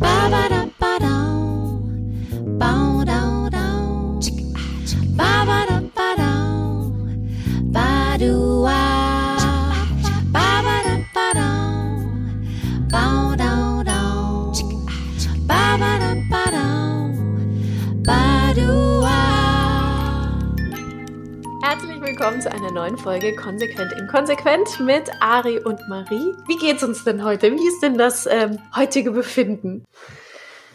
Ba-ba-da. Willkommen zu einer neuen Folge Konsequent Inkonsequent mit Ari und Marie. Wie geht's uns denn heute? Wie ist denn das ähm, heutige Befinden?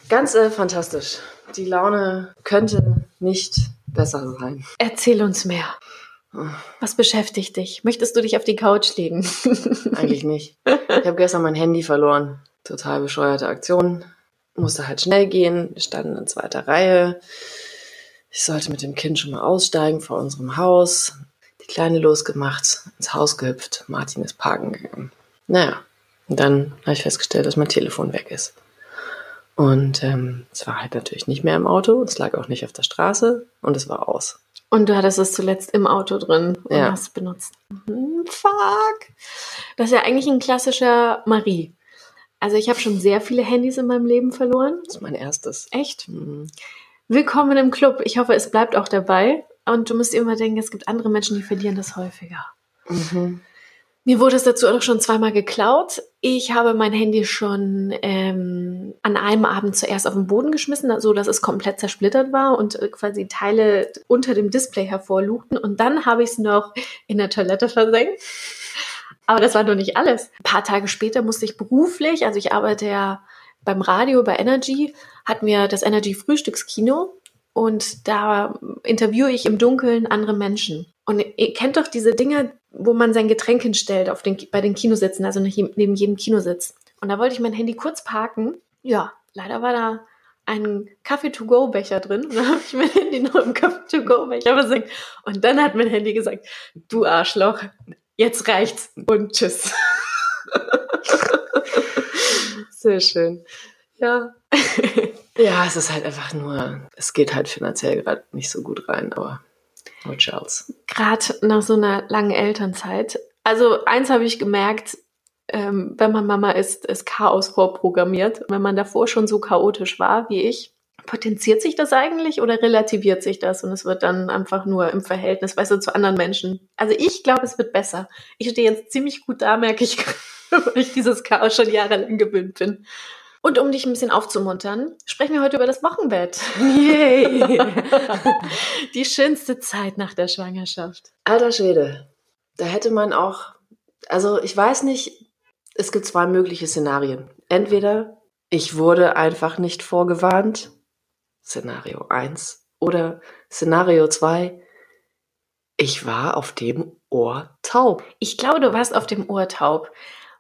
Ganz äh, fantastisch. Die Laune könnte nicht besser sein. Erzähl uns mehr. Was beschäftigt dich? Möchtest du dich auf die Couch legen? Eigentlich nicht. Ich habe gestern mein Handy verloren. Total bescheuerte Aktion. Musste halt schnell gehen. Wir standen in zweiter Reihe. Ich sollte mit dem Kind schon mal aussteigen vor unserem Haus. Die Kleine losgemacht, ins Haus gehüpft. Martin ist parken gegangen. Naja, und dann habe ich festgestellt, dass mein Telefon weg ist. Und ähm, es war halt natürlich nicht mehr im Auto, es lag auch nicht auf der Straße und es war aus. Und du hattest es zuletzt im Auto drin und Ja. hast benutzt. Hm, fuck. Das ist ja eigentlich ein klassischer Marie. Also ich habe schon sehr viele Handys in meinem Leben verloren. Das ist mein erstes. Echt? Mhm. Willkommen im Club. Ich hoffe, es bleibt auch dabei. Und du musst dir immer denken, es gibt andere Menschen, die verlieren das häufiger. Mhm. Mir wurde es dazu auch schon zweimal geklaut. Ich habe mein Handy schon ähm, an einem Abend zuerst auf den Boden geschmissen, so dass es komplett zersplittert war und äh, quasi Teile unter dem Display hervorlugten. Und dann habe ich es noch in der Toilette versenkt. Aber das war noch nicht alles. Ein paar Tage später musste ich beruflich, also ich arbeite ja beim Radio bei Energy, hatten wir das Energy Frühstückskino und da interviewe ich im Dunkeln andere Menschen. Und ihr kennt doch diese Dinge, wo man sein Getränk hinstellt auf den, bei den Kinositzen, also neben jedem Kinositz. Und da wollte ich mein Handy kurz parken. Ja, leider war da ein Kaffee-to-go-Becher drin. Und dann habe ich mein Handy noch im Kaffee-to-go-Becher versenkt. Und dann hat mein Handy gesagt, du Arschloch, jetzt reicht's und tschüss. Sehr schön. Ja. ja, es ist halt einfach nur, es geht halt finanziell gerade nicht so gut rein, aber no Charles. Gerade nach so einer langen Elternzeit. Also eins habe ich gemerkt, ähm, wenn man Mama ist, ist Chaos vorprogrammiert. Wenn man davor schon so chaotisch war wie ich, potenziert sich das eigentlich oder relativiert sich das und es wird dann einfach nur im Verhältnis, weißt du, zu anderen Menschen. Also ich glaube, es wird besser. Ich stehe jetzt ziemlich gut da, merke ich, weil ich dieses Chaos schon jahrelang gewöhnt bin. Und um dich ein bisschen aufzumuntern, sprechen wir heute über das Wochenbett. Yay! Die schönste Zeit nach der Schwangerschaft. Alter Schwede, da hätte man auch, also ich weiß nicht, es gibt zwei mögliche Szenarien. Entweder ich wurde einfach nicht vorgewarnt, Szenario 1, oder Szenario 2, ich war auf dem Ohr taub. Ich glaube, du warst auf dem Ohr taub.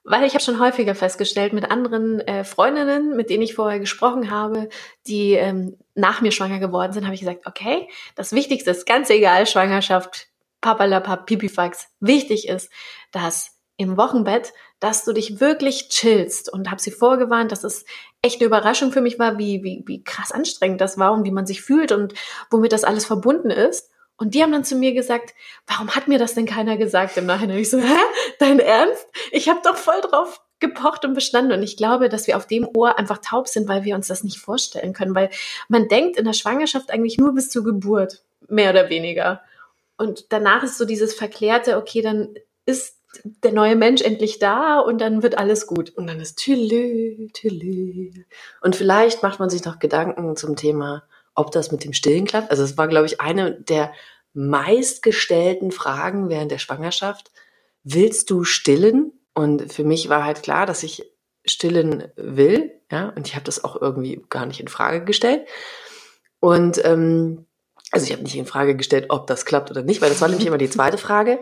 Weil ich habe schon häufiger festgestellt mit anderen äh, Freundinnen, mit denen ich vorher gesprochen habe, die ähm, nach mir schwanger geworden sind, habe ich gesagt, okay, das Wichtigste ist ganz egal, Schwangerschaft, papalapap, pipifax. Wichtig ist, dass im Wochenbett, dass du dich wirklich chillst und habe sie vorgewarnt, dass es echt eine Überraschung für mich war, wie, wie, wie krass anstrengend das war und wie man sich fühlt und womit das alles verbunden ist. Und die haben dann zu mir gesagt, warum hat mir das denn keiner gesagt im Nachhinein? Ich so, hä? Dein Ernst? Ich habe doch voll drauf gepocht und bestanden. Und ich glaube, dass wir auf dem Ohr einfach taub sind, weil wir uns das nicht vorstellen können. Weil man denkt in der Schwangerschaft eigentlich nur bis zur Geburt, mehr oder weniger. Und danach ist so dieses verklärte, okay, dann ist der neue Mensch endlich da und dann wird alles gut. Und dann ist Tülü, Tülü. Und vielleicht macht man sich noch Gedanken zum Thema, ob das mit dem Stillen klappt. Also es war, glaube ich, eine der meistgestellten Fragen während der Schwangerschaft. Willst du stillen? Und für mich war halt klar, dass ich stillen will. Ja, und ich habe das auch irgendwie gar nicht in Frage gestellt. Und ähm, also ich habe nicht in Frage gestellt, ob das klappt oder nicht, weil das war nämlich immer die zweite Frage.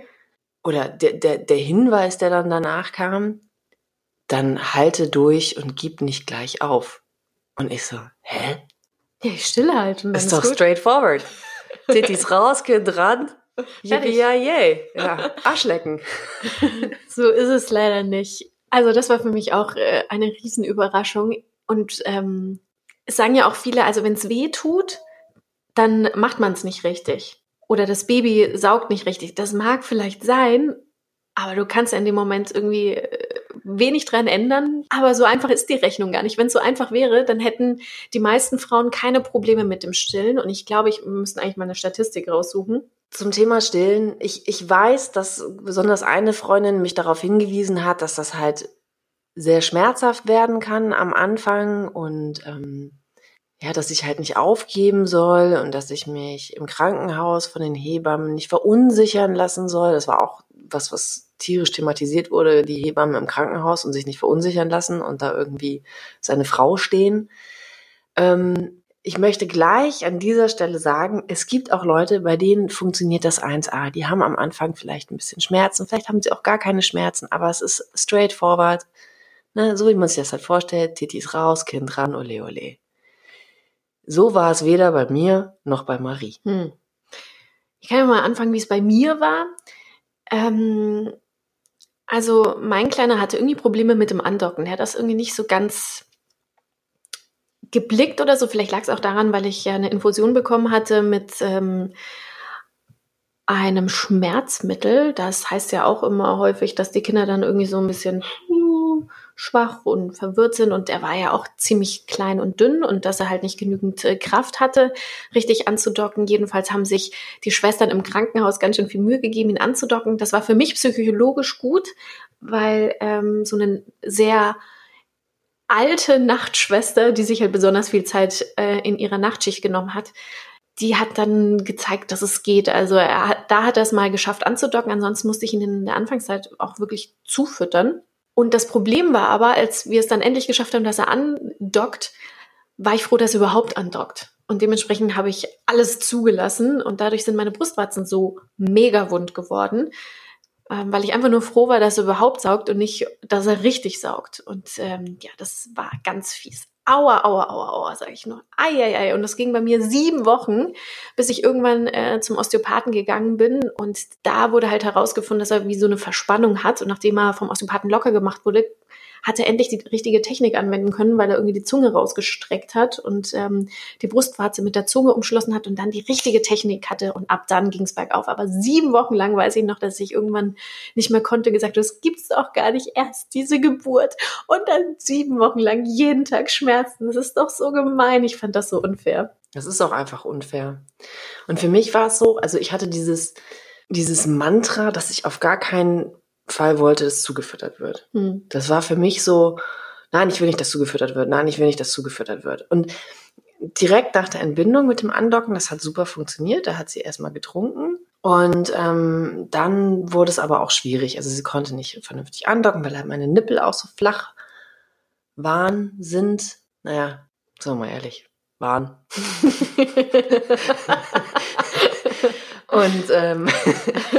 Oder der, der, der Hinweis, der dann danach kam, dann halte durch und gib nicht gleich auf. Und ich so, hä? Ja, ich stille halt. Und dann Ist doch gut. straightforward. Tittis raus, Kind ran. Yippie, ja, yay. Ja, Arschlecken. So ist es leider nicht. Also das war für mich auch äh, eine Riesenüberraschung. Und ähm, es sagen ja auch viele, also wenn es weh tut, dann macht man es nicht richtig. Oder das Baby saugt nicht richtig. Das mag vielleicht sein, aber du kannst ja in dem Moment irgendwie äh, wenig dran ändern, aber so einfach ist die Rechnung gar nicht. Wenn es so einfach wäre, dann hätten die meisten Frauen keine Probleme mit dem Stillen und ich glaube, ich müssen eigentlich mal eine Statistik raussuchen. Zum Thema Stillen, ich, ich weiß, dass besonders eine Freundin mich darauf hingewiesen hat, dass das halt sehr schmerzhaft werden kann am Anfang und ähm, ja, dass ich halt nicht aufgeben soll und dass ich mich im Krankenhaus von den Hebammen nicht verunsichern lassen soll. Das war auch was, was tierisch thematisiert wurde, die Hebammen im Krankenhaus und sich nicht verunsichern lassen und da irgendwie seine Frau stehen. Ähm, ich möchte gleich an dieser Stelle sagen, es gibt auch Leute, bei denen funktioniert das 1a. Die haben am Anfang vielleicht ein bisschen Schmerzen, vielleicht haben sie auch gar keine Schmerzen, aber es ist straightforward. Ne, so wie man sich das halt vorstellt, Titi ist raus, Kind ran, ole ole. So war es weder bei mir noch bei Marie. Hm. Ich kann ja mal anfangen, wie es bei mir war. Ähm, also mein Kleiner hatte irgendwie Probleme mit dem Andocken. Er hat das irgendwie nicht so ganz geblickt oder so. Vielleicht lag es auch daran, weil ich ja eine Infusion bekommen hatte mit ähm, einem Schmerzmittel. Das heißt ja auch immer häufig, dass die Kinder dann irgendwie so ein bisschen schwach und verwirrt sind und er war ja auch ziemlich klein und dünn und dass er halt nicht genügend äh, Kraft hatte, richtig anzudocken. Jedenfalls haben sich die Schwestern im Krankenhaus ganz schön viel Mühe gegeben, ihn anzudocken. Das war für mich psychologisch gut, weil ähm, so eine sehr alte Nachtschwester, die sich halt besonders viel Zeit äh, in ihrer Nachtschicht genommen hat, die hat dann gezeigt, dass es geht. Also er da hat er es mal geschafft anzudocken. Ansonsten musste ich ihn in der Anfangszeit auch wirklich zufüttern. Und das Problem war aber, als wir es dann endlich geschafft haben, dass er andockt, war ich froh, dass er überhaupt andockt. Und dementsprechend habe ich alles zugelassen und dadurch sind meine Brustwarzen so mega wund geworden, ähm, weil ich einfach nur froh war, dass er überhaupt saugt und nicht, dass er richtig saugt. Und ähm, ja, das war ganz fies. Aua, aua, aua, aua, sage ich nur. Eieiei. Und das ging bei mir sieben Wochen, bis ich irgendwann äh, zum Osteopathen gegangen bin. Und da wurde halt herausgefunden, dass er wie so eine Verspannung hat. Und nachdem er vom Osteopathen locker gemacht wurde, hat er endlich die richtige Technik anwenden können, weil er irgendwie die Zunge rausgestreckt hat und ähm, die Brustwarze mit der Zunge umschlossen hat und dann die richtige Technik hatte und ab dann ging es bergauf. Aber sieben Wochen lang weiß ich noch, dass ich irgendwann nicht mehr konnte, gesagt, das gibt's doch gar nicht erst diese Geburt und dann sieben Wochen lang jeden Tag Schmerzen. Das ist doch so gemein. Ich fand das so unfair. Das ist auch einfach unfair. Und für mich war es so, also ich hatte dieses dieses Mantra, dass ich auf gar keinen Fall wollte, dass zugefüttert wird. Hm. Das war für mich so, nein, ich will nicht, dass zugefüttert wird, nein, ich will nicht, dass zugefüttert wird. Und direkt nach der Entbindung mit dem Andocken, das hat super funktioniert, da hat sie erstmal getrunken. Und ähm, dann wurde es aber auch schwierig. Also sie konnte nicht vernünftig andocken, weil halt meine Nippel auch so flach waren, sind. Naja, sagen wir mal ehrlich, waren. Und, ähm,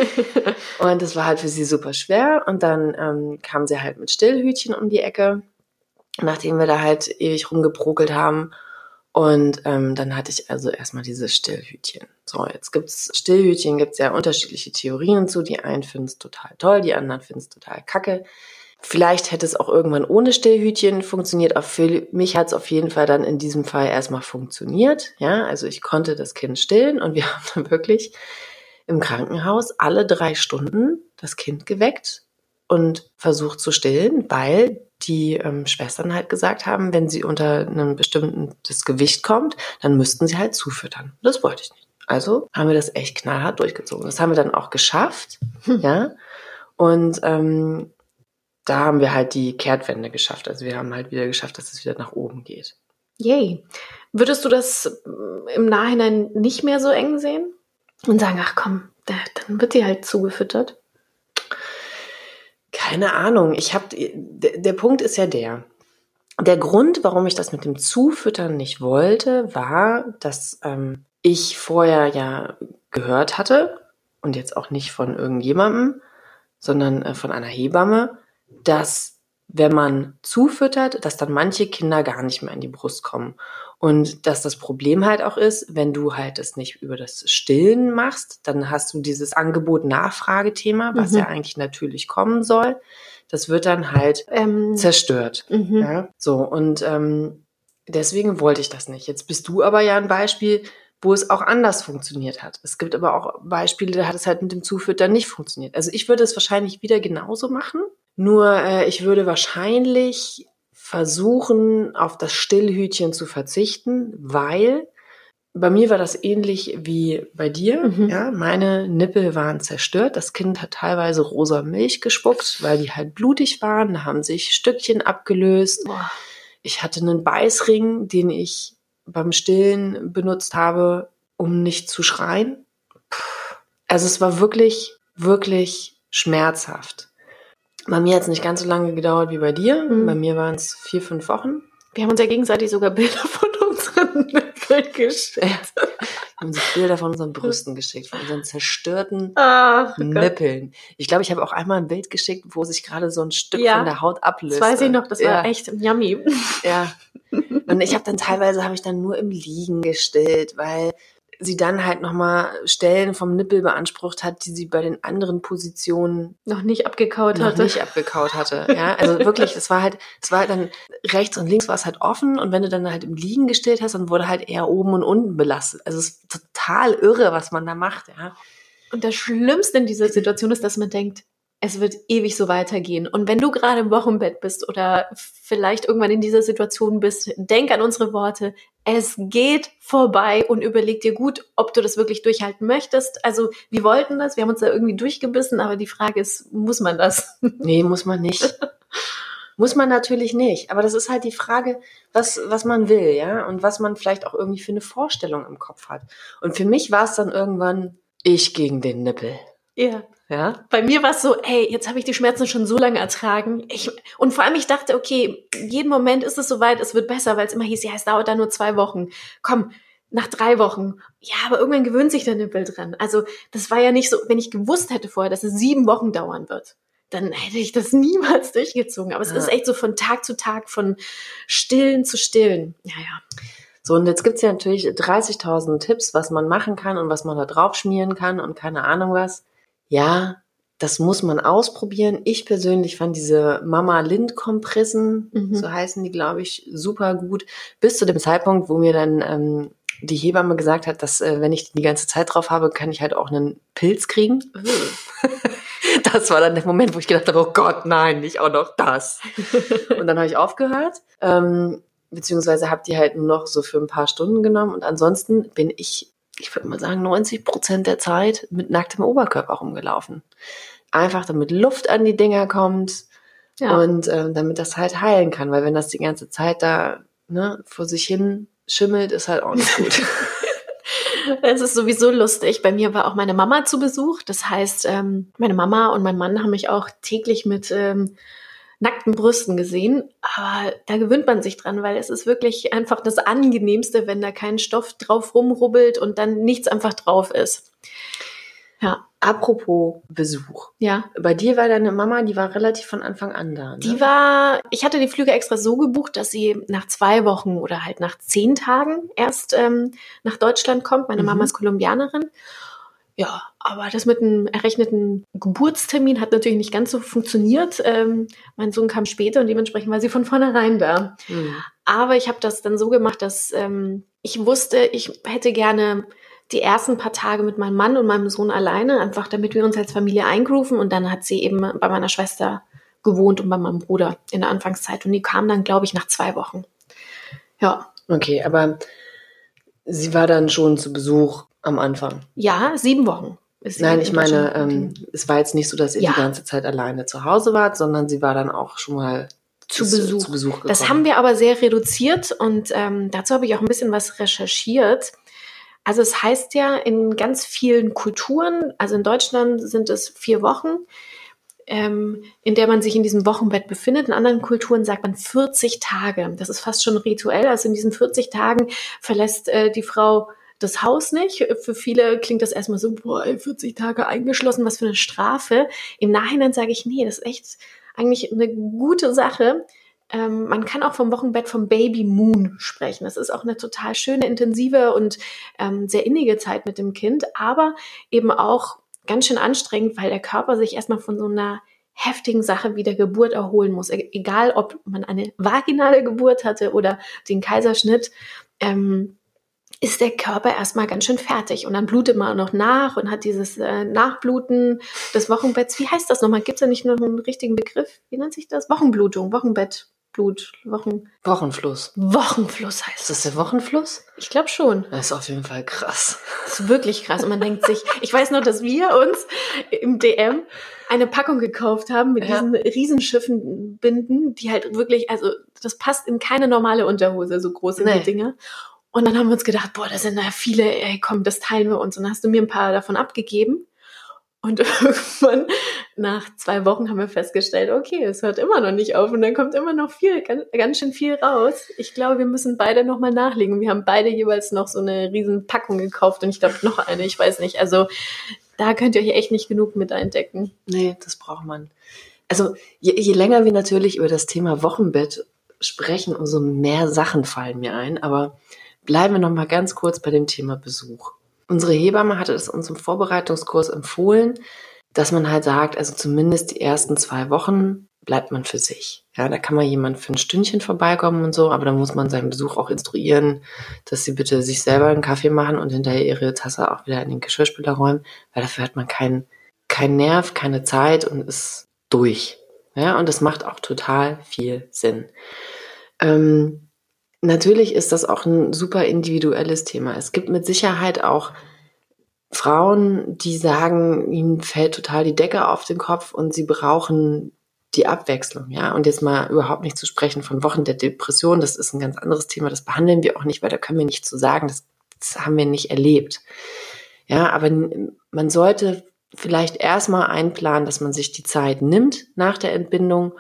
und das war halt für sie super schwer. Und dann ähm, kam sie halt mit Stillhütchen um die Ecke, nachdem wir da halt ewig rumgebrokelt haben. Und ähm, dann hatte ich also erstmal dieses Stillhütchen. So, jetzt gibt's Stillhütchen, gibt's ja unterschiedliche Theorien zu. Die einen finden es total toll, die anderen finden es total kacke. Vielleicht hätte es auch irgendwann ohne Stillhütchen funktioniert. Auch für mich hat es auf jeden Fall dann in diesem Fall erstmal funktioniert. Ja, also ich konnte das Kind stillen und wir haben dann wirklich im Krankenhaus alle drei Stunden das Kind geweckt und versucht zu stillen, weil die ähm, Schwestern halt gesagt haben, wenn sie unter einem bestimmten Gewicht kommt, dann müssten sie halt zufüttern. Das wollte ich nicht. Also haben wir das echt knallhart durchgezogen. Das haben wir dann auch geschafft, hm. ja. Und ähm, da haben wir halt die Kehrtwende geschafft. Also wir haben halt wieder geschafft, dass es wieder nach oben geht. Yay. Würdest du das äh, im Nachhinein nicht mehr so eng sehen? Und sagen, ach komm, dann wird die halt zugefüttert? Keine Ahnung. Ich habe der Punkt ist ja der. Der Grund, warum ich das mit dem Zufüttern nicht wollte, war, dass ähm, ich vorher ja gehört hatte und jetzt auch nicht von irgendjemandem, sondern äh, von einer Hebamme, dass wenn man zufüttert, dass dann manche Kinder gar nicht mehr in die Brust kommen. Und dass das Problem halt auch ist, wenn du halt es nicht über das Stillen machst, dann hast du dieses Angebot-Nachfrage-Thema, was mhm. ja eigentlich natürlich kommen soll. Das wird dann halt ähm, zerstört. Mhm. Ja? So, und ähm, deswegen wollte ich das nicht. Jetzt bist du aber ja ein Beispiel, wo es auch anders funktioniert hat. Es gibt aber auch Beispiele, da hat es halt mit dem Zufüttern nicht funktioniert. Also ich würde es wahrscheinlich wieder genauso machen, Nur äh, ich würde wahrscheinlich versuchen, auf das Stillhütchen zu verzichten, weil bei mir war das ähnlich wie bei dir. Mhm. Ja, meine Nippel waren zerstört. Das Kind hat teilweise rosa Milch gespuckt, weil die halt blutig waren. Da haben sich Stückchen abgelöst. Boah. Ich hatte einen Beißring, den ich beim Stillen benutzt habe, um nicht zu schreien. Puh. Also es war wirklich, wirklich schmerzhaft. Bei mir hat es nicht ganz so lange gedauert wie bei dir. Mhm. Bei mir waren es vier, fünf Wochen. Wir haben uns ja gegenseitig sogar Bilder von unseren Nippeln geschickt. Ja. Wir haben sich Bilder von unseren Brüsten geschickt, von unseren zerstörten Ach, Gott. Nippeln. Ich glaube, ich habe auch einmal ein Bild geschickt, wo sich gerade so ein Stück Ja. von der Haut ablöst. Das weiß ich noch, das ja, war echt yummy. Ja. Und ich habe dann teilweise habe ich dann nur im Liegen gestillt, weil sie dann halt nochmal Stellen vom Nippel beansprucht hat, die sie bei den anderen Positionen Noch nicht abgekaut noch hatte. nicht abgekaut hatte. Ja, also wirklich, es war halt, es war halt dann rechts und links war es halt offen und wenn du dann halt im Liegen gestillt hast, dann wurde halt eher oben und unten belastet. Also es ist total irre, was man da macht, ja. Und das Schlimmste in dieser Situation ist, dass man denkt, es wird ewig so weitergehen. Und wenn du gerade im Wochenbett bist oder vielleicht irgendwann in dieser Situation bist, denk an unsere Worte. Es geht vorbei und überleg dir gut, ob du das wirklich durchhalten möchtest. Also wir wollten das, wir haben uns da irgendwie durchgebissen, aber die Frage ist, muss man das? Nee, muss man nicht. muss man natürlich nicht. Aber das ist halt die Frage, was, was man will, ja, und was man vielleicht auch irgendwie für eine Vorstellung im Kopf hat. Und für mich war es dann irgendwann ich gegen den Nippel. Ja. Ja, Bei mir war es so, ey, jetzt habe ich die Schmerzen schon so lange ertragen. Ich, und vor allem, ich dachte, okay, jeden Moment ist es soweit, es wird besser, weil es immer hieß, ja, es dauert da nur zwei Wochen. Komm, nach drei Wochen. Ja, aber irgendwann gewöhnt sich der Nippel dran. Also das war ja nicht so, wenn ich gewusst hätte vorher, dass es sieben Wochen dauern wird, dann hätte ich das niemals durchgezogen. Aber es Ja. ist echt so von Tag zu Tag, von Stillen zu Stillen. Ja, ja. So, und jetzt gibt's ja natürlich 30.000 Tipps, was man machen kann und was man da drauf schmieren kann und keine Ahnung was. Ja, das muss man ausprobieren. Ich persönlich fand diese Mama Lind Kompressen, Mhm. so heißen die, glaube ich, super gut. Bis zu dem Zeitpunkt, wo mir dann ähm, die Hebamme gesagt hat, dass äh, wenn ich die ganze Zeit drauf habe, kann ich halt auch einen Pilz kriegen. Das war dann der Moment, wo ich gedacht habe, oh Gott, nein, nicht auch noch das. Und dann habe ich aufgehört. Ähm, beziehungsweise habe die halt nur noch so für ein paar Stunden genommen. Und ansonsten bin ich, ich würde mal sagen, 90 Prozent der Zeit mit nacktem Oberkörper rumgelaufen. Einfach damit Luft an die Dinger kommt Ja. und ähm, damit das halt heilen kann. Weil wenn das die ganze Zeit da ne, vor sich hin schimmelt, ist halt auch nicht gut. Es ist sowieso lustig. Bei mir war auch meine Mama zu Besuch. Das heißt, ähm, meine Mama und mein Mann haben mich auch täglich mit ähm, nackten Brüsten gesehen. Aber da gewöhnt man sich dran, weil es ist wirklich einfach das Angenehmste, wenn da kein Stoff drauf rumrubbelt und dann nichts einfach drauf ist. Ja, Apropos Besuch. ja. Bei dir war deine Mama, die war relativ von Anfang an da. Ne? Die war, ich hatte die Flüge extra so gebucht, dass sie nach zwei Wochen oder halt nach zehn Tagen erst ähm, nach Deutschland kommt. Meine Mhm. Mama ist Kolumbianerin. Ja, aber das mit einem errechneten Geburtstermin hat natürlich nicht ganz so funktioniert. Ähm, mein Sohn kam später und dementsprechend war sie von vornherein da. Hm. Aber ich habe das dann so gemacht, dass ähm, ich wusste, ich hätte gerne die ersten paar Tage mit meinem Mann und meinem Sohn alleine, einfach damit wir uns als Familie eingrooven. Und dann hat sie eben bei meiner Schwester gewohnt und bei meinem Bruder in der Anfangszeit. Und die kam dann, glaube ich, nach zwei Wochen. Ja, Okay, aber sie war dann schon zu Besuch am Anfang. ja, sieben Wochen. Nein, in ich meine, ähm, es war jetzt nicht so, dass ihr Ja. die ganze Zeit alleine zu Hause wart, sondern sie war dann auch schon mal Zu Besuch. Zu Besuch gekommen. Das haben wir aber sehr reduziert und ähm, dazu habe ich auch ein bisschen was recherchiert. Also es heißt ja in ganz vielen Kulturen, also in Deutschland sind es vier Wochen, ähm, in der man sich in diesem Wochenbett befindet. In anderen Kulturen sagt man 40 Tage. Das ist fast schon rituell. Also in diesen 40 Tagen verlässt äh, die Frau das Haus nicht. Für viele klingt das erstmal so, boah, ey, 40 Tage eingeschlossen, was für eine Strafe. Im Nachhinein sage ich, nee, das ist echt eigentlich eine gute Sache. Ähm, man kann auch vom Wochenbett vom Baby Moon sprechen. Das ist auch eine total schöne, intensive und ähm, sehr innige Zeit mit dem Kind, aber eben auch ganz schön anstrengend, weil der Körper sich erstmal von so einer heftigen Sache wie der Geburt erholen muss. E egal, ob man eine vaginale Geburt hatte oder den Kaiserschnitt. Ähm, ist der Körper erstmal ganz schön fertig und dann blutet man auch noch nach und hat dieses äh, Nachbluten des Wochenbetts. Wie heißt das nochmal? Gibt es da nicht noch einen richtigen Begriff? Wie nennt sich das? Wochenblutung, Wochenbett. Blut, Wochen. Wochenfluss. Wochenfluss heißt Ist das der Wochenfluss? Ich glaube schon. Das ist auf jeden Fall krass. Das ist wirklich krass. Und man denkt sich, ich weiß noch, dass wir uns im DM eine Packung gekauft haben mit Ja. diesen Riesenschiffen binden, die halt wirklich, also das passt in keine normale Unterhose, so groß sind Nee. die Dinge. Und dann haben wir uns gedacht, boah, da sind da viele, ey, komm, das teilen wir uns. Und dann hast du mir ein paar davon abgegeben. Und irgendwann, nach zwei Wochen, haben wir festgestellt, okay, es hört immer noch nicht auf und dann kommt immer noch viel, ganz, ganz schön viel raus. Ich glaube, wir müssen beide nochmal nachlegen. Wir haben beide jeweils noch so eine riesen Packung gekauft und ich glaube noch eine, ich weiß nicht. Also da könnt ihr euch echt nicht genug mit eindecken. Nee, das braucht man. Also je, je länger wir natürlich über das Thema Wochenbett sprechen, umso mehr Sachen fallen mir ein. Aber bleiben wir noch mal ganz kurz bei dem Thema Besuch. Unsere Hebamme hatte es uns im Vorbereitungskurs empfohlen, dass man halt sagt, also zumindest die ersten zwei Wochen bleibt man für sich. Ja, da kann mal jemand für ein Stündchen vorbeikommen und so, aber dann muss man seinen Besuch auch instruieren, dass sie bitte sich selber einen Kaffee machen und hinterher ihre Tasse auch wieder in den Geschirrspüler räumen, weil dafür hat man keinen kein Nerv, keine Zeit und ist durch. Ja, und das macht auch total viel Sinn. Ähm, natürlich ist das auch ein super individuelles Thema. Es gibt mit Sicherheit auch Frauen, die sagen, ihnen fällt total die Decke auf den Kopf und sie brauchen die Abwechslung, ja. Und jetzt mal überhaupt nicht zu sprechen von Wochen der Depression, das ist ein ganz anderes Thema, das behandeln wir auch nicht, weil da können wir nicht zu sagen, das, das haben wir nicht erlebt. Ja, aber man sollte vielleicht erstmal einplanen, dass man sich die Zeit nimmt nach der Entbindung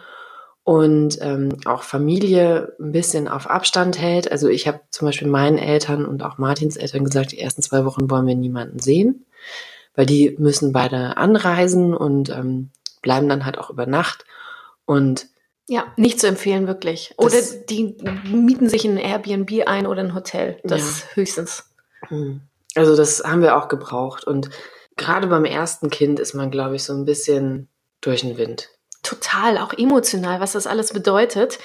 und ähm, auch Familie ein bisschen auf Abstand hält. Also ich habe zum Beispiel meinen Eltern und auch Martins Eltern gesagt, die ersten zwei Wochen wollen wir niemanden sehen, weil die müssen beide anreisen und ähm, bleiben dann halt auch über Nacht. Und Ja, nicht zu empfehlen, wirklich. Oder die mieten sich in ein Airbnb ein oder ein Hotel. Das höchstens. Hm. Also das haben wir auch gebraucht. Und gerade beim ersten Kind ist man, glaube ich, so ein bisschen durch den Wind. Total, auch emotional, was das alles bedeutet.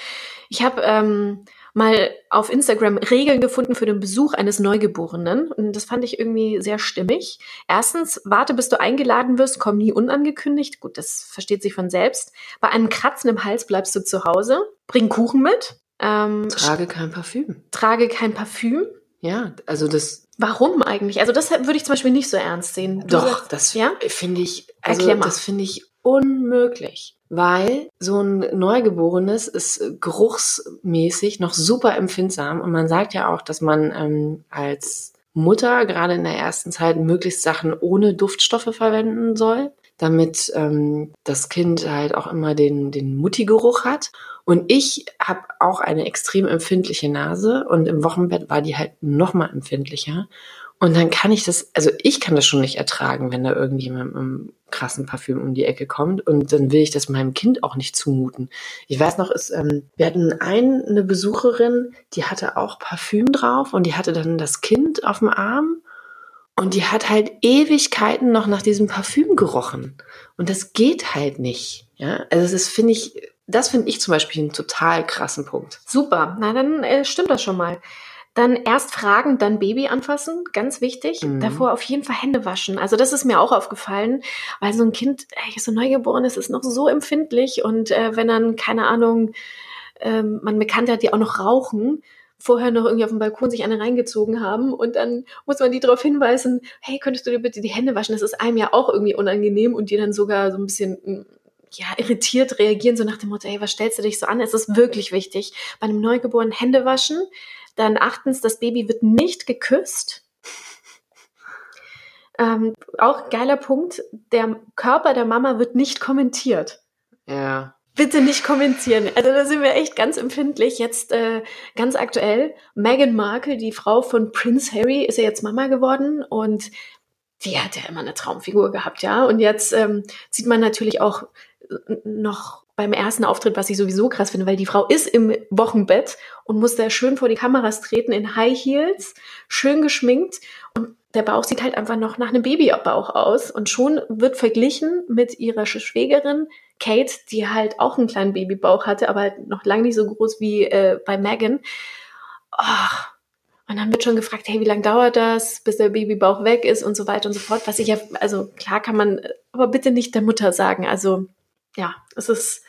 Ich habe ähm, mal auf Instagram Regeln gefunden für den Besuch eines Neugeborenen und das fand ich irgendwie sehr stimmig. Erstens, warte, bis du eingeladen wirst, komm nie unangekündigt. Gut, das versteht sich von selbst. Bei einem Kratzen im Hals bleibst du zu Hause. Bring Kuchen mit. Ähm, Trage kein Parfüm. trage kein Parfüm. Ja, also das Warum eigentlich? Also das würde ich zum Beispiel nicht so ernst sehen. Du Doch, sagst- das ja? finde ich, also Erklär mal. das finde ich unmöglich. Weil so ein Neugeborenes ist äh, geruchsmäßig noch super empfindsam und man sagt ja auch, dass man ähm, als Mutter gerade in der ersten Zeit möglichst Sachen ohne Duftstoffe verwenden soll, damit ähm, das Kind halt auch immer den, den Mutti-Geruch hat. Und ich habe auch eine extrem empfindliche Nase und im Wochenbett war die halt noch mal empfindlicher. Und dann kann ich das, also ich kann das schon nicht ertragen, wenn da irgendjemand mit einem krassen Parfüm um die Ecke kommt. Und dann will ich das meinem Kind auch nicht zumuten. Ich weiß noch, es, ähm, wir hatten ein, eine Besucherin, die hatte auch Parfüm drauf und die hatte dann das Kind auf dem Arm. Und die hat halt Ewigkeiten noch nach diesem Parfüm gerochen. Und das geht halt nicht. Ja, also das finde ich, das finde ich zum Beispiel einen total krassen Punkt. Super, na dann äh, stimmt das schon mal. Dann erst fragen, dann Baby anfassen, ganz wichtig. Mhm. Davor auf jeden Fall Hände waschen. Also das ist mir auch aufgefallen, weil so ein Kind, ey, so neugeborenes ist noch so empfindlich und äh, wenn dann, keine Ahnung, ähm, man bekannt hat, die auch noch rauchen, vorher noch irgendwie auf dem Balkon sich eine reingezogen haben und dann muss man die darauf hinweisen, hey, könntest du dir bitte die Hände waschen? Das ist einem ja auch irgendwie unangenehm und die dann sogar so ein bisschen mm, ja, irritiert reagieren, so nach dem Motto, hey, was stellst du dich so an? Es ist wirklich wichtig. Bei einem Neugeborenen Hände waschen. Dann achtens, das Baby wird nicht geküsst. Ähm, auch geiler Punkt, der Körper der Mama wird nicht kommentiert. Ja. Bitte nicht kommentieren. Also da sind wir echt ganz empfindlich. Jetzt äh, ganz aktuell, Meghan Markle, die Frau von Prince Harry, ist ja jetzt Mama geworden und die hat ja immer eine Traumfigur gehabt, ja. Und jetzt ähm, sieht man natürlich auch noch beim ersten Auftritt, was ich sowieso krass finde, weil die Frau ist im Wochenbett und muss da schön vor die Kameras treten in High Heels, schön geschminkt und der Bauch sieht halt einfach noch nach einem Babybauch aus und schon wird verglichen mit ihrer Schwägerin Kate, die halt auch einen kleinen Babybauch hatte, aber halt noch lange nicht so groß wie äh, bei Megan. Ach, Und dann wird schon gefragt, hey, wie lange dauert das, bis der Babybauch weg ist und so weiter und so fort. Was ich ja, also klar kann man, aber bitte nicht der Mutter sagen. Also ja, es ist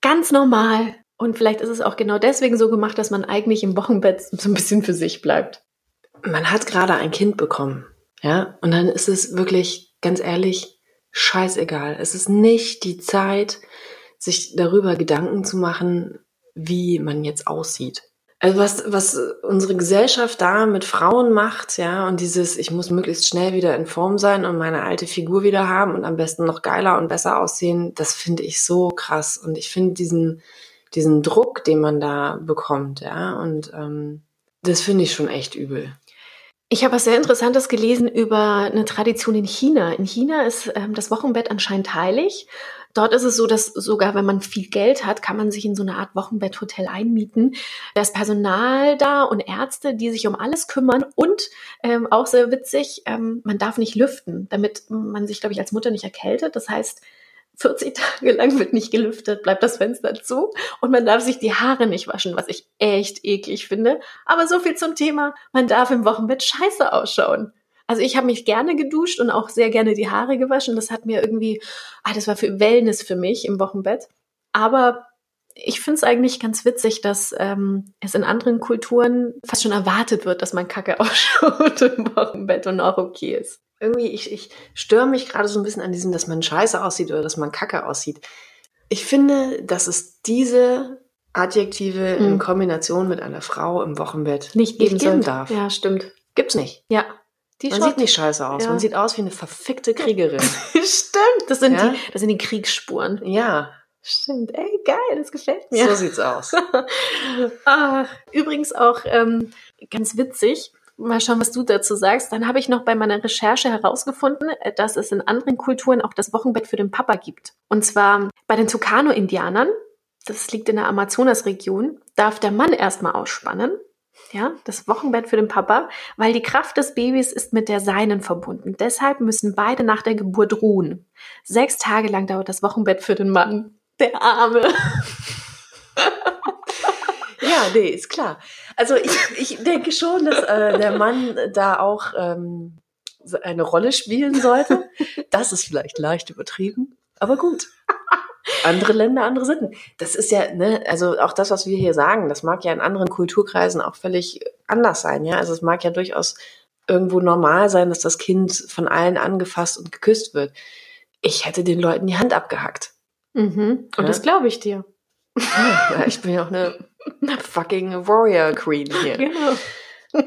ganz normal. Und vielleicht ist es auch genau deswegen so gemacht, dass man eigentlich im Wochenbett so ein bisschen für sich bleibt. Man hat gerade ein Kind bekommen, ja, und dann ist es wirklich, ganz ehrlich, scheißegal. Es ist nicht die Zeit, sich darüber Gedanken zu machen, wie man jetzt aussieht. Also was, was unsere Gesellschaft da mit Frauen macht, ja, und dieses, ich muss möglichst schnell wieder in Form sein und meine alte Figur wieder haben und am besten noch geiler und besser aussehen, das finde ich so krass. Und ich finde diesen, diesen Druck, den man da bekommt, ja, und ähm, das finde ich schon echt übel. Ich habe was sehr Interessantes gelesen über eine Tradition in China. In China ist ähm, das Wochenbett anscheinend heilig Dort ist es so, dass sogar wenn man viel Geld hat, kann man sich in so eine Art Wochenbetthotel einmieten. Da ist Personal da und Ärzte, die sich um alles kümmern und ähm, auch sehr witzig, ähm, man darf nicht lüften, damit man sich, glaube ich, als Mutter nicht erkältet. Das heißt, 40 Tage lang wird nicht gelüftet, bleibt das Fenster zu und man darf sich die Haare nicht waschen, was ich echt eklig finde. Aber so viel zum Thema, man darf im Wochenbett scheiße ausschauen. Also ich habe mich gerne geduscht und auch sehr gerne die Haare gewaschen. Das hat mir irgendwie, ah, das war für Wellness für mich im Wochenbett. Aber ich finde es eigentlich ganz witzig, dass ähm, es in anderen Kulturen fast schon erwartet wird, dass man kacke ausschaut im Wochenbett und auch okay ist. Irgendwie, ich, ich störe mich gerade so ein bisschen an diesem, dass man scheiße aussieht oder dass man kacke aussieht. Ich finde, dass es diese Adjektive mhm. in Kombination mit einer Frau im Wochenbett nicht geben, geben darf. Ja, stimmt. Gibt's nicht. Ja. Die man sieht nicht scheiße aus. Ja. Man sieht aus wie eine verfickte Kriegerin. Stimmt. Das sind, ja? die, das sind die Kriegsspuren. Ja. Stimmt. Ey, geil, das gefällt mir. So sieht's aus. ah, übrigens auch ähm, ganz witzig. Mal schauen, was du dazu sagst. Dann habe ich noch bei meiner Recherche herausgefunden, dass es in anderen Kulturen auch das Wochenbett für den Papa gibt. Und zwar bei den Tucano-Indianern, das liegt in der Amazonasregion, darf der Mann erstmal ausspannen ja, das Wochenbett für den Papa, weil die Kraft des Babys ist mit der seinen verbunden. Deshalb müssen beide nach der Geburt ruhen. Sechs Tage lang dauert das Wochenbett für den Mann. Der Arme. ja, nee, ist klar. Also ich, ich denke schon, dass äh, der Mann da auch ähm, eine Rolle spielen sollte. Das ist vielleicht leicht übertrieben, aber gut. Andere Länder, andere Sitten. Das ist ja, ne, also auch das, was wir hier sagen, das mag ja in anderen Kulturkreisen auch völlig anders sein, ja. Also es mag ja durchaus irgendwo normal sein, dass das Kind von allen angefasst und geküsst wird. Ich hätte den Leuten die Hand abgehackt. Mhm. Und ja? das glaube ich dir. Ja, ich bin ja auch eine fucking Warrior Queen hier. Genau.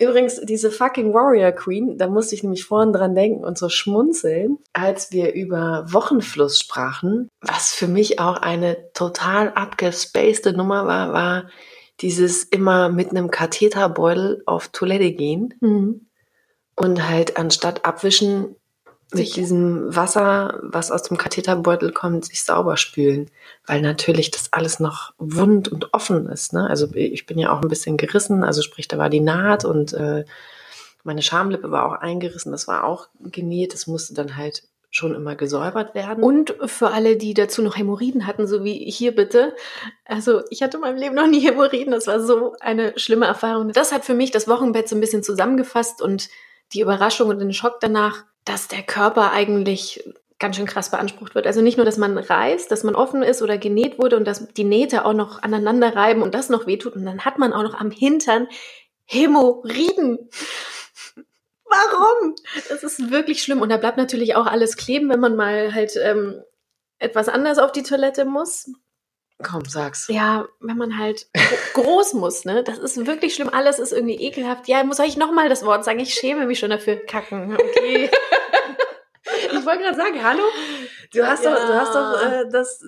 Übrigens, diese fucking Warrior Queen, da musste ich nämlich vorhin dran denken und so schmunzeln, als wir über Wochenfluss sprachen, was für mich auch eine total abgespacede Nummer war, war dieses immer mit einem Katheterbeutel auf Toilette gehen mhm. und halt anstatt abwischen mit diesem Wasser, was aus dem Katheterbeutel kommt, sich sauber spülen, weil natürlich das alles noch wund und offen ist. Ne? Also ich bin ja auch ein bisschen gerissen, also sprich, da war die Naht und äh, meine Schamlippe war auch eingerissen, das war auch genäht, das musste dann halt schon immer gesäubert werden. Und für alle, die dazu noch Hämorrhoiden hatten, so wie hier bitte. Also ich hatte in meinem Leben noch nie Hämorrhoiden, das war so eine schlimme Erfahrung. Das hat für mich das Wochenbett so ein bisschen zusammengefasst und die Überraschung und den Schock danach dass der Körper eigentlich ganz schön krass beansprucht wird. Also nicht nur, dass man reißt, dass man offen ist oder genäht wurde und dass die Nähte auch noch aneinander reiben und das noch wehtut und dann hat man auch noch am Hintern Hämorrhoiden. Warum? Das ist wirklich schlimm und da bleibt natürlich auch alles kleben, wenn man mal halt ähm, etwas anders auf die Toilette muss. Komm, sag's. Ja, wenn man halt groß muss, ne? Das ist wirklich schlimm. Alles ist irgendwie ekelhaft. Ja, muss ich nochmal das Wort sagen? Ich schäme mich schon dafür. Kacken. Okay. ich wollte gerade sagen, hallo? Du hast ja. doch, du hast doch äh, das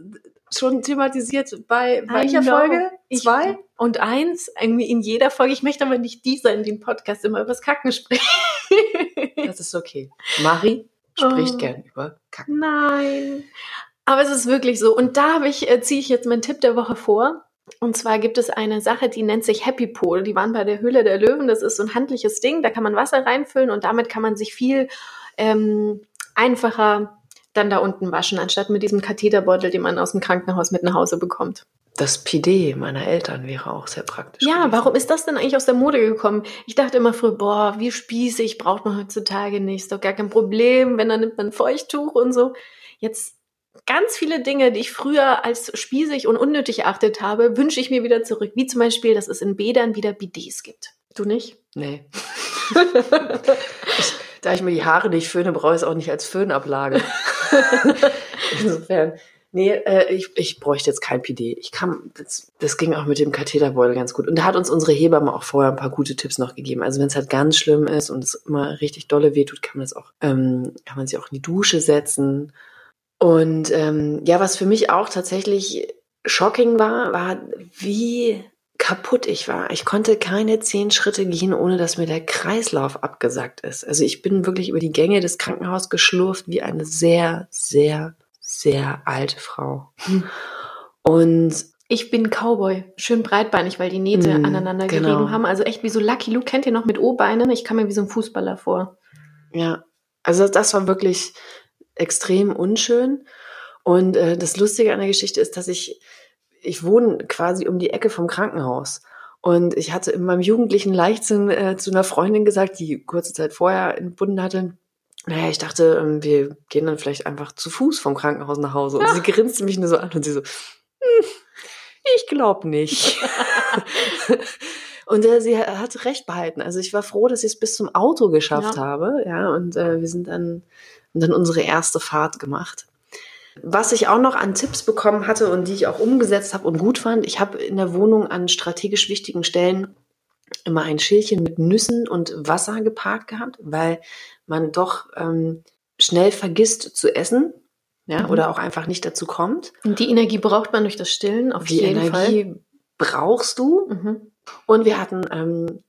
schon thematisiert bei welcher Folge? Zwei? Ich, und eins, irgendwie in jeder Folge. Ich möchte aber nicht dieser in dem Podcast immer über das Kacken sprechen. das ist okay. Marie spricht oh. gern über Kacken. Nein. Aber es ist wirklich so. Und da habe ich, äh, ziehe ich jetzt meinen Tipp der Woche vor. Und zwar gibt es eine Sache, die nennt sich Happy Pool. Die waren bei der Höhle der Löwen. Das ist so ein handliches Ding. Da kann man Wasser reinfüllen und damit kann man sich viel ähm, einfacher dann da unten waschen, anstatt mit diesem Katheterbeutel, den man aus dem Krankenhaus mit nach Hause bekommt. Das PD meiner Eltern wäre auch sehr praktisch. Ja, gewesen. warum ist das denn eigentlich aus der Mode gekommen? Ich dachte immer früher, boah, wie spießig, braucht man heutzutage nicht, ist doch gar kein Problem, wenn dann nimmt man ein Feuchttuch und so. Jetzt ganz viele Dinge, die ich früher als spießig und unnötig erachtet habe, wünsche ich mir wieder zurück. Wie zum Beispiel, dass es in Bädern wieder Bidets gibt. Du nicht? Nee. ich, da ich mir die Haare nicht föhne, brauche ich es auch nicht als Föhnablage. Insofern. Nee, äh, ich, ich bräuchte jetzt kein PD. Ich kann, das, das ging auch mit dem Katheterbeutel ganz gut. Und da hat uns unsere Hebamme auch vorher ein paar gute Tipps noch gegeben. Also wenn es halt ganz schlimm ist und es immer richtig dolle wehtut, kann man das auch, ähm, kann man sich auch in die Dusche setzen. Und ähm, ja, was für mich auch tatsächlich shocking war, war, wie kaputt ich war. Ich konnte keine zehn Schritte gehen, ohne dass mir der Kreislauf abgesackt ist. Also ich bin wirklich über die Gänge des Krankenhauses geschlurft wie eine sehr, sehr, sehr alte Frau. Und Ich bin Cowboy, schön breitbeinig, weil die Nähte Mm, aneinander genau. gerieben haben. Also echt wie so Lucky Luke, kennt ihr noch mit O-Beinen? Ich kam mir wie so ein Fußballer vor. ja, also das war wirklich extrem unschön. Und äh, das Lustige an der Geschichte ist, dass ich, ich wohne quasi um die Ecke vom Krankenhaus. Und ich hatte in meinem jugendlichen Leichtsinn äh, zu einer Freundin gesagt, die kurze Zeit vorher entbunden hatte, naja, ich dachte, ähm, wir gehen dann vielleicht einfach zu Fuß vom Krankenhaus nach Hause. Und sie grinste mich nur so an und sie so, hm, ich glaube nicht. und äh, sie hat recht behalten. Also ich war froh, dass ich es bis zum Auto geschafft Ja. habe. Ja, und äh, wir sind dann, haben dann unsere erste Fahrt gemacht. Was ich auch noch an Tipps bekommen hatte und die ich auch umgesetzt habe und gut fand, ich habe in der Wohnung an strategisch wichtigen Stellen immer ein Schälchen mit Nüssen und Wasser geparkt gehabt, weil man doch ähm, schnell vergisst zu essen, ja, Mhm. oder auch einfach nicht dazu kommt. Und die Energie braucht man durch das Stillen auf Die jeden Energie brauchst du. Fall. Mhm. Und wir hatten ähm,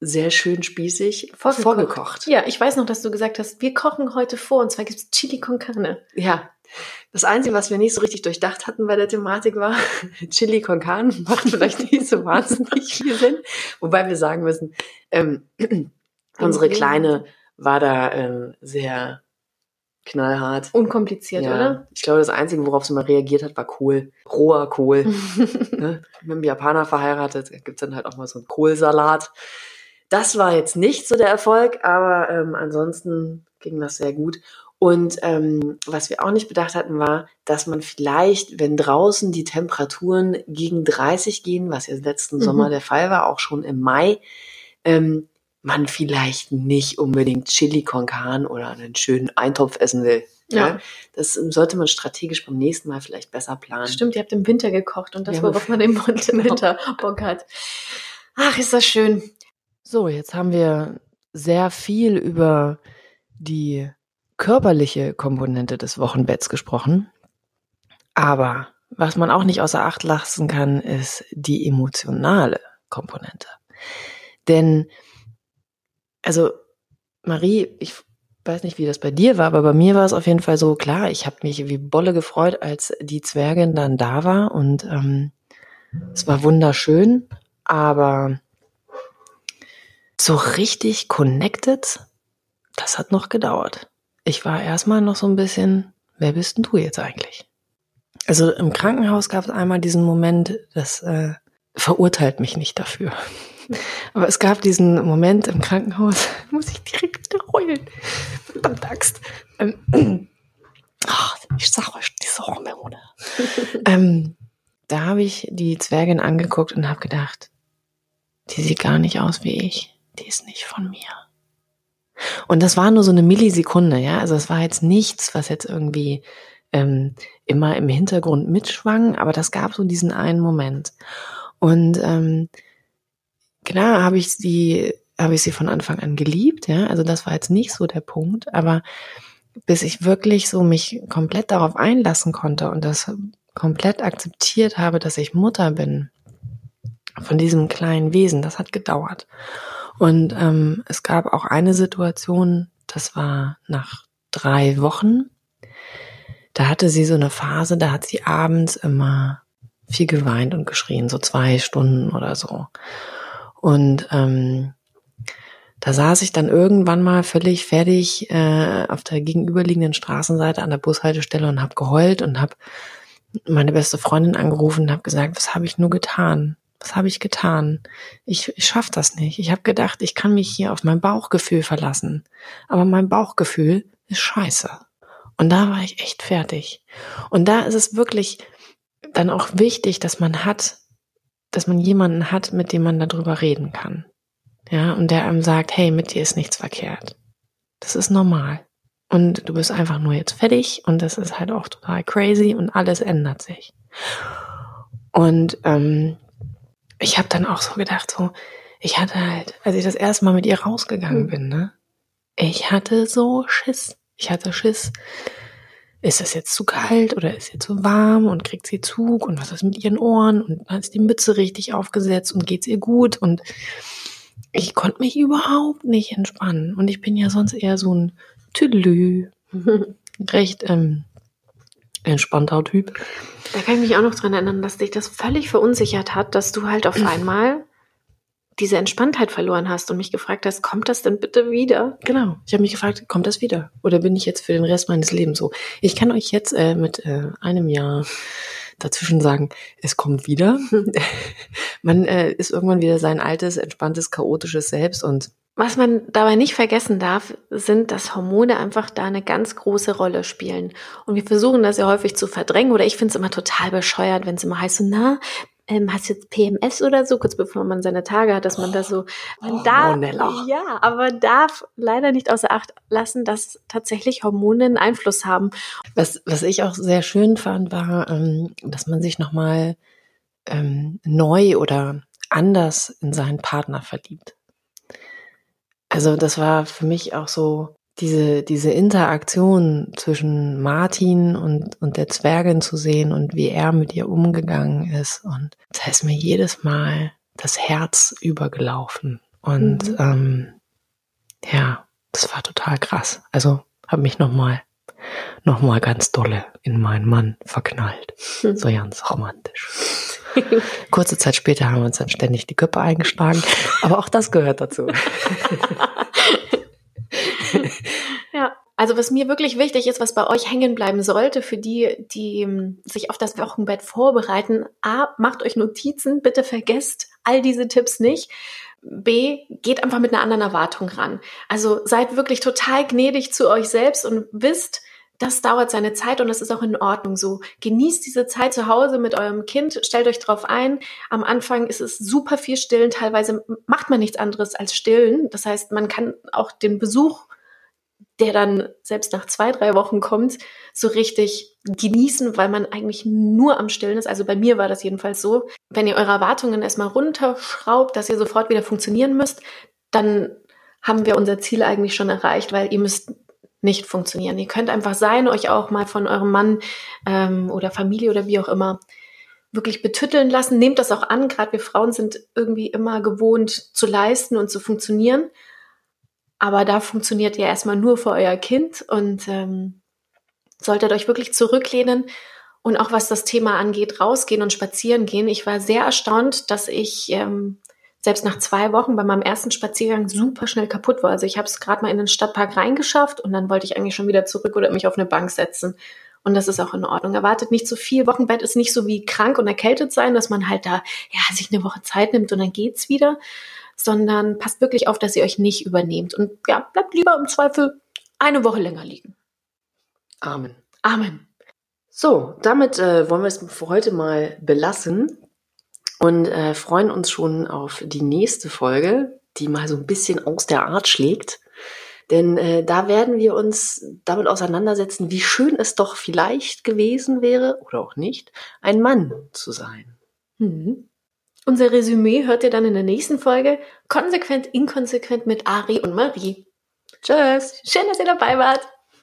sehr schön spießig Vorgekocht. vorgekocht. Ja, ich weiß noch, dass du gesagt hast, wir kochen heute vor und zwar gibt es Chili con Carne. Ja. Das Einzige, was wir nicht so richtig durchdacht hatten bei der Thematik war, Chili con Carne macht vielleicht nicht so wahnsinnig viel Sinn. Wobei wir sagen müssen, ähm, unsere Kleine war da ähm, sehr knallhart. Unkompliziert, Ja, oder? Ich glaube, das Einzige, worauf sie mal reagiert hat, war Kohl. Roher Kohl. ne? Mit einem Japaner verheiratet, gibt's dann halt auch mal so einen Kohlsalat. Das war jetzt nicht so der Erfolg, aber ähm, ansonsten ging das sehr gut. Und ähm, was wir auch nicht bedacht hatten, war, dass man vielleicht, wenn draußen die Temperaturen gegen 30 gehen, was ja letzten Mhm. Sommer der Fall war, auch schon im Mai, ähm, man vielleicht nicht unbedingt Chili con Carne oder einen schönen Eintopf essen will. Ja. Ja. Das sollte man strategisch beim nächsten Mal vielleicht besser planen. Stimmt, ihr habt im Winter gekocht und das, Ja, worauf man im genau. Winter Bock hat. Ach, ist das schön. So, jetzt haben wir sehr viel über die körperliche Komponente des Wochenbetts gesprochen. Aber was man auch nicht außer Acht lassen kann, ist die emotionale Komponente. Denn, also Marie, ich weiß nicht, wie das bei dir war, aber bei mir war es auf jeden Fall so, klar, ich habe mich wie Bolle gefreut, als die Zwergin dann da war und ähm, es war wunderschön, aber so richtig connected, das hat noch gedauert. Ich war erstmal noch so ein bisschen, wer bist denn du jetzt eigentlich? Also im Krankenhaus gab es einmal diesen Moment, das äh, verurteilt mich nicht dafür. Aber es gab diesen Moment im Krankenhaus, muss ich direkt wieder heulen. Verdammt Axt. Ähm, ach, ich sag euch, diese Hormone. ähm, da habe ich die Zwergin angeguckt und habe gedacht, die sieht gar nicht aus wie ich. Die ist nicht von mir. Und das war nur so eine Millisekunde, ja. Also es war jetzt nichts, was jetzt irgendwie ähm, immer im Hintergrund mitschwang, aber das gab so diesen einen Moment. Und ähm, klar habe ich sie, habe ich sie von Anfang an geliebt, ja. Also das war jetzt nicht so der Punkt, aber bis ich wirklich so mich komplett darauf einlassen konnte und das komplett akzeptiert habe, dass ich Mutter bin von diesem kleinen Wesen, das hat gedauert. Und ähm, es gab auch eine Situation, das war nach drei Wochen. Da hatte sie so eine Phase, da hat sie abends immer viel geweint und geschrien, so zwei Stunden oder so. Und ähm, da saß ich dann irgendwann mal völlig fertig äh, auf der gegenüberliegenden Straßenseite an der Bushaltestelle und habe geheult und habe meine beste Freundin angerufen und habe gesagt, was habe ich nur getan? Was habe ich getan? Ich, ich schaffe das nicht. Ich habe gedacht, ich kann mich hier auf mein Bauchgefühl verlassen. Aber mein Bauchgefühl ist scheiße. Und da war ich echt fertig. Und da ist es wirklich dann auch wichtig, dass man hat, dass man jemanden hat, mit dem man darüber reden kann. Ja, und der einem sagt, hey, mit dir ist nichts verkehrt. Das ist normal. Und du bist einfach nur jetzt fertig und das ist halt auch total crazy und alles ändert sich. Und ähm, ich habe dann auch so gedacht, so, ich hatte halt, als ich das erste Mal mit ihr rausgegangen mhm. bin, ne, ich hatte so Schiss. Ich hatte Schiss. Ist es jetzt zu kalt oder ist sie zu warm und kriegt sie Zug und was ist mit ihren Ohren und hat sie die Mütze richtig aufgesetzt und geht's ihr gut und ich konnte mich überhaupt nicht entspannen und ich bin ja sonst eher so ein Tüdelü, recht ähm, entspannter Typ. Da kann ich mich auch noch dran erinnern, dass dich das völlig verunsichert hat, dass du halt auf einmal diese Entspanntheit verloren hast und mich gefragt hast, kommt das denn bitte wieder? Genau. Ich habe mich gefragt, kommt das wieder? Oder bin ich jetzt für den Rest meines Lebens so? Ich kann euch jetzt äh, mit äh, einem Jahr dazwischen sagen, es kommt wieder. Man äh, ist irgendwann wieder sein altes, entspanntes, chaotisches Selbst und was man dabei nicht vergessen darf, sind, dass Hormone einfach da eine ganz große Rolle spielen. Und wir versuchen das ja häufig zu verdrängen. Oder ich finde es immer total bescheuert, wenn es immer heißt, so, na, ähm, hast du jetzt PMS oder so, kurz bevor man seine Tage hat, dass man da so, man oh, darf, Monella. ja, aber darf leider nicht außer Acht lassen, dass tatsächlich Hormone einen Einfluss haben. Was, was ich auch sehr schön fand, war, ähm, dass man sich nochmal ähm, neu oder anders in seinen Partner verliebt. Also das war für mich auch so diese, diese Interaktion zwischen Martin und, und der Zwergin zu sehen und wie er mit ihr umgegangen ist. Und da ist mir jedes Mal das Herz übergelaufen. Und mhm. ähm, ja, das war total krass. Also habe mich nochmal noch mal ganz dolle in meinen Mann verknallt. Mhm. So ganz romantisch. Kurze Zeit später haben wir uns dann ständig die Köpfe eingeschlagen, aber auch das gehört dazu. ja. Also was mir wirklich wichtig ist, was bei euch hängen bleiben sollte, für die, die ähm, sich auf das Wochenbett vorbereiten, A, macht euch Notizen, bitte vergesst all diese Tipps nicht. B, geht einfach mit einer anderen Erwartung ran. Also seid wirklich total gnädig zu euch selbst und wisst, das dauert seine Zeit und das ist auch in Ordnung so. Genießt diese Zeit zu Hause mit eurem Kind, stellt euch drauf ein. Am Anfang ist es super viel stillen, teilweise macht man nichts anderes als stillen. Das heißt, man kann auch den Besuch, der dann selbst nach zwei, drei Wochen kommt, so richtig genießen, weil man eigentlich nur am Stillen ist. Also bei mir war das jedenfalls so. Wenn ihr eure Erwartungen erstmal runterschraubt, dass ihr sofort wieder funktionieren müsst, dann haben wir unser Ziel eigentlich schon erreicht, weil ihr müsst nicht funktionieren. Ihr könnt einfach sein, euch auch mal von eurem Mann ähm, oder Familie oder wie auch immer wirklich betütteln lassen. Nehmt das auch an. Gerade wir Frauen sind irgendwie immer gewohnt zu leisten und zu funktionieren. Aber da funktioniert ihr erstmal nur für euer Kind und ähm, solltet euch wirklich zurücklehnen und auch was das Thema angeht, rausgehen und spazieren gehen. Ich war sehr erstaunt, dass ich ähm, selbst nach zwei Wochen bei meinem ersten Spaziergang super schnell kaputt war. Also ich habe es gerade mal in den Stadtpark reingeschafft und dann wollte ich eigentlich schon wieder zurück oder mich auf eine Bank setzen. Und das ist auch in Ordnung. Erwartet nicht zu so viel. Wochenbett ist nicht so wie krank und erkältet sein, dass man halt da ja sich eine Woche Zeit nimmt und dann geht's wieder, sondern passt wirklich auf, dass ihr euch nicht übernehmt und ja, bleibt lieber im Zweifel eine Woche länger liegen. Amen. Amen. So, damit äh, wollen wir es für heute mal belassen und äh, freuen uns schon auf die nächste Folge, die mal so ein bisschen aus der Art schlägt. Denn äh, da werden wir uns damit auseinandersetzen, wie schön es doch vielleicht gewesen wäre, oder auch nicht, ein Mann zu sein. Mhm. Unser Resümee hört ihr dann in der nächsten Folge. Konsequent, inkonsequent mit Ari und Marie. Tschüss. Schön, dass ihr dabei wart.